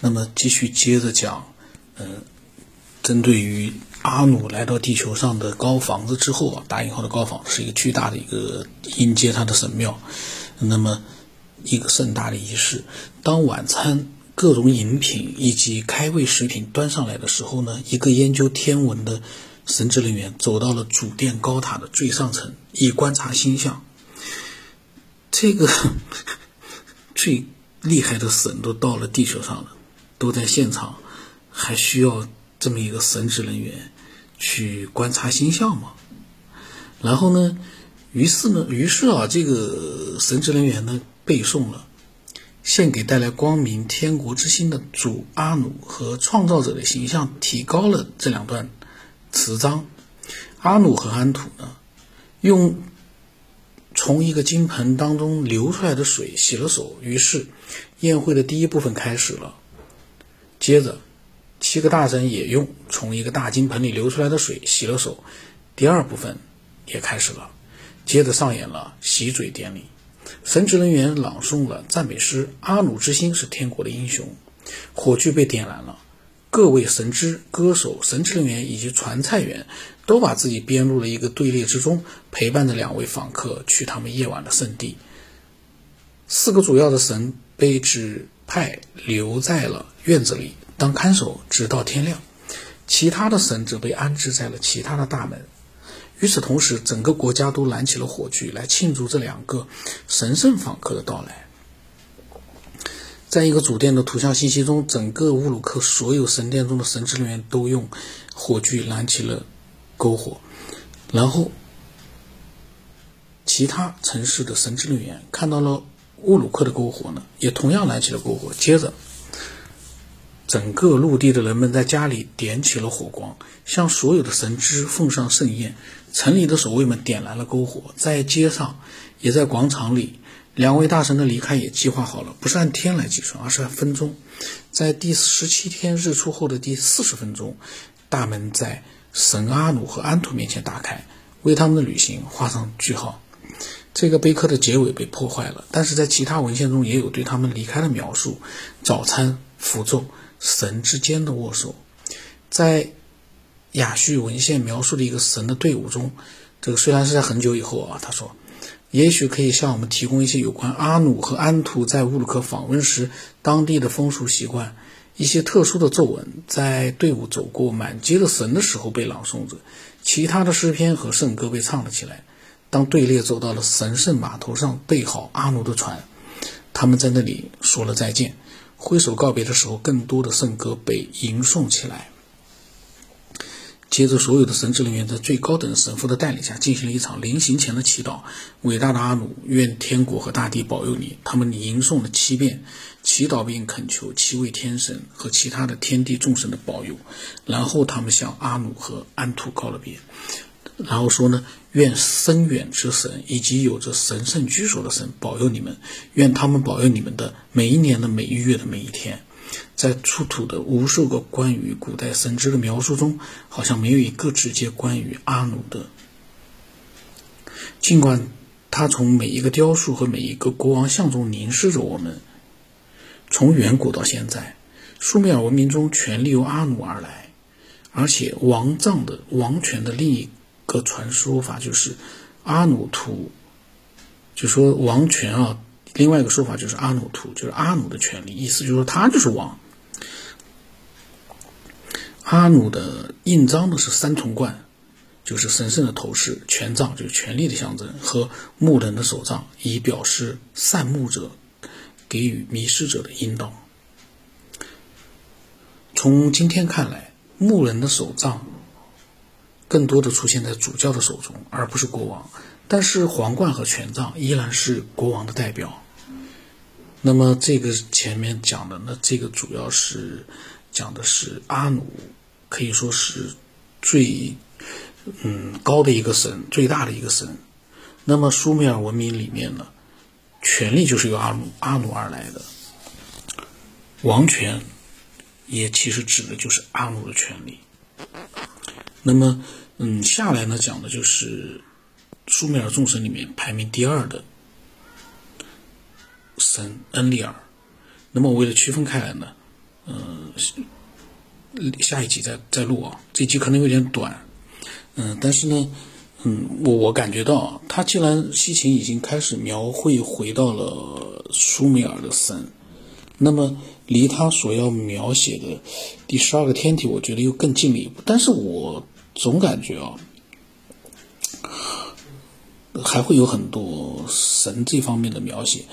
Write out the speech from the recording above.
那么继续接着讲，嗯，针对于阿努来到地球上的高房子之后啊，大引号的高房是一个巨大的一个迎接他的神庙，那么一个盛大的仪式。当晚餐、各种饮品以及开胃食品端上来的时候呢，一个研究天文的神职人员走到了主殿高塔的最上层，以观察星象。这个 最厉害的神都到了地球上了。都在现场，还需要这么一个神职人员去观察星象吗？然后呢，于是呢，于是啊，这个神职人员呢背诵了献给带来光明天国之心的主阿努和创造者的形象，提高了这两段词章。阿努和安土呢，用从一个金盆当中流出来的水洗了手，于是宴会的第一部分开始了。接着，七个大神也用从一个大金盆里流出来的水洗了手。第二部分也开始了，接着上演了洗嘴典礼。神职人员朗诵了赞美诗：“阿努之心是天国的英雄。”火炬被点燃了，各位神之歌手、神职人员以及传菜员都把自己编入了一个队列之中，陪伴着两位访客去他们夜晚的圣地。四个主要的神被指派留在了。院子里当看守，直到天亮。其他的神则被安置在了其他的大门。与此同时，整个国家都燃起了火炬，来庆祝这两个神圣访客的到来。在一个主殿的图像信息中，整个乌鲁克所有神殿中的神职人员都用火炬燃起了篝火。然后，其他城市的神职人员看到了乌鲁克的篝火呢，也同样燃起了篝火。接着。整个陆地的人们在家里点起了火光，向所有的神之奉上盛宴。城里的守卫们点燃了篝火，在街上，也在广场里。两位大神的离开也计划好了，不是按天来计算，而是按分钟。在第十七天日出后的第四十分钟，大门在神阿努和安图面前打开，为他们的旅行画上句号。这个碑刻的结尾被破坏了，但是在其他文献中也有对他们离开的描述：早餐、符咒。神之间的握手，在雅叙文献描述的一个神的队伍中，这个虽然是在很久以后啊，他说，也许可以向我们提供一些有关阿努和安图在乌鲁克访问时当地的风俗习惯，一些特殊的咒文，在队伍走过满街的神的时候被朗诵着，其他的诗篇和圣歌被唱了起来。当队列走到了神圣码头上，备好阿努的船，他们在那里说了再见。挥手告别的时候，更多的圣歌被吟诵起来。接着，所有的神职人员在最高等神父的带领下进行了一场临行前的祈祷。伟大的阿努，愿天国和大地保佑你。他们吟诵了七遍，祈祷并恳求七位天神和其他的天地众神的保佑。然后，他们向阿努和安图告了别。然后说呢，愿深远之神以及有着神圣居所的神保佑你们，愿他们保佑你们的每一年的每一月的每一天。在出土的无数个关于古代神之的描述中，好像没有一个直接关于阿努的。尽管他从每一个雕塑和每一个国王像中凝视着我们，从远古到现在，苏美尔文明中权力由阿努而来，而且王藏的王权的另一。个传说法就是阿努图，就说王权啊。另外一个说法就是阿努图，就是阿努的权利，意思就是说他就是王。阿努的印章呢是三重冠，就是神圣的头饰；权杖就是权力的象征，和牧人的手杖，以表示善牧者给予迷失者的引导。从今天看来，牧人的手杖。更多的出现在主教的手中，而不是国王。但是皇冠和权杖依然是国王的代表。那么这个前面讲的，那这个主要是讲的是阿努，可以说是最嗯高的一个神，最大的一个神。那么苏美尔文明里面呢，权力就是由阿努阿努而来的，王权也其实指的就是阿努的权利。那么，嗯，下来呢讲的就是苏美尔众神里面排名第二的神恩利尔。那么，我为了区分开来呢，嗯，下一集再再录啊，这集可能有点短，嗯，但是呢，嗯，我我感觉到他既然西秦已经开始描绘回到了苏美尔的神，那么离他所要描写的第十二个天体，我觉得又更近了一步，但是我总感觉啊。还会有很多神这方面的描写，